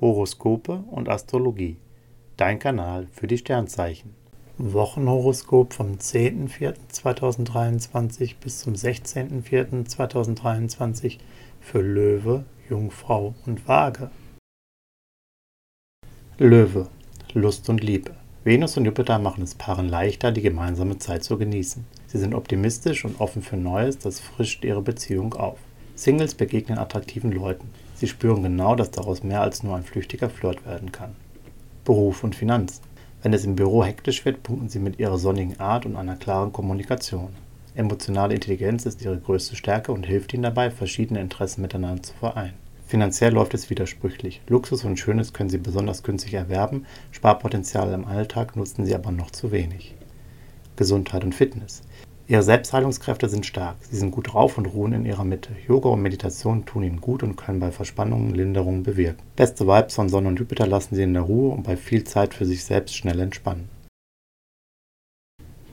Horoskope und Astrologie. Dein Kanal für die Sternzeichen. Wochenhoroskop vom 10.04.2023 bis zum 16.04.2023 für Löwe, Jungfrau und Waage. Löwe, Lust und Liebe. Venus und Jupiter machen es Paaren leichter, die gemeinsame Zeit zu genießen. Sie sind optimistisch und offen für Neues, das frischt ihre Beziehung auf. Singles begegnen attraktiven Leuten. Sie spüren genau, dass daraus mehr als nur ein flüchtiger Flirt werden kann. Beruf und Finanzen. Wenn es im Büro hektisch wird, punkten sie mit ihrer sonnigen Art und einer klaren Kommunikation. Emotionale Intelligenz ist ihre größte Stärke und hilft ihnen dabei, verschiedene Interessen miteinander zu vereinen. Finanziell läuft es widersprüchlich. Luxus und Schönes können sie besonders günstig erwerben, Sparpotenzial im Alltag nutzen sie aber noch zu wenig. Gesundheit und Fitness. Ihre Selbstheilungskräfte sind stark, sie sind gut drauf und ruhen in ihrer Mitte. Yoga und Meditation tun ihnen gut und können bei Verspannungen Linderungen bewirken. Beste Vibes von Sonne und Jupiter lassen sie in der Ruhe und bei viel Zeit für sich selbst schnell entspannen.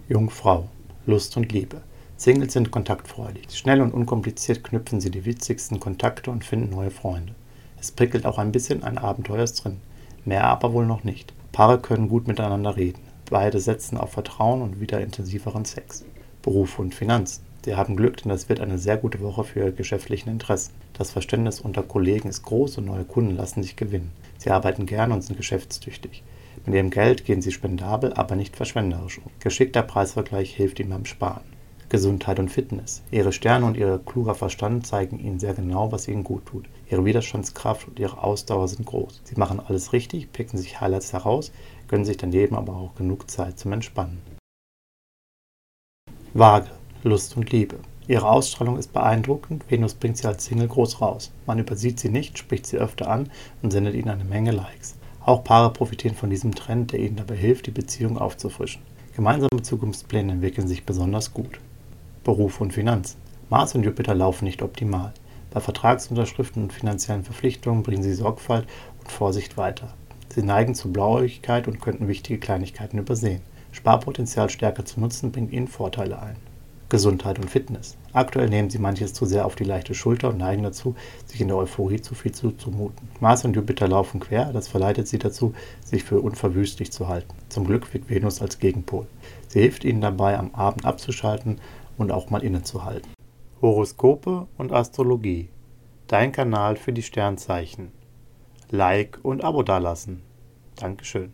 Jungfrau, Lust und Liebe. Singles sind kontaktfreudig. Schnell und unkompliziert knüpfen sie die witzigsten Kontakte und finden neue Freunde. Es prickelt auch ein bisschen, ein Abenteuer drin. Mehr aber wohl noch nicht. Paare können gut miteinander reden. Beide setzen auf Vertrauen und wieder intensiveren Sex. Beruf und Finanzen. Sie haben Glück, denn das wird eine sehr gute Woche für Ihre geschäftlichen Interessen. Das Verständnis unter Kollegen ist groß und neue Kunden lassen sich gewinnen. Sie arbeiten gerne und sind geschäftstüchtig. Mit ihrem Geld gehen sie spendabel, aber nicht verschwenderisch um. Geschickter Preisvergleich hilft ihnen beim Sparen. Gesundheit und Fitness. Ihre Sterne und ihr kluger Verstand zeigen ihnen sehr genau, was ihnen gut tut. Ihre Widerstandskraft und ihre Ausdauer sind groß. Sie machen alles richtig, picken sich Highlights heraus, gönnen sich daneben aber auch genug Zeit zum Entspannen. Waage, Lust und Liebe. Ihre Ausstrahlung ist beeindruckend, Venus bringt sie als Single groß raus. Man übersieht sie nicht, spricht sie öfter an und sendet ihnen eine Menge Likes. Auch Paare profitieren von diesem Trend, der ihnen dabei hilft, die Beziehung aufzufrischen. Gemeinsame Zukunftspläne entwickeln sich besonders gut. Beruf und Finanzen. Mars und Jupiter laufen nicht optimal. Bei Vertragsunterschriften und finanziellen Verpflichtungen bringen sie Sorgfalt und Vorsicht weiter. Sie neigen zu Blauäugigkeit und könnten wichtige Kleinigkeiten übersehen. Sparpotenzial stärker zu nutzen, bringt ihnen Vorteile ein. Gesundheit und Fitness. Aktuell nehmen sie manches zu sehr auf die leichte Schulter und neigen dazu, sich in der Euphorie zu viel zuzumuten. Mars und Jupiter laufen quer, das verleitet sie dazu, sich für unverwüstlich zu halten. Zum Glück wirkt Venus als Gegenpol. Sie hilft ihnen dabei, am Abend abzuschalten und auch mal innezuhalten. Horoskope und Astrologie. Dein Kanal für die Sternzeichen. Like und Abo dalassen. Dankeschön.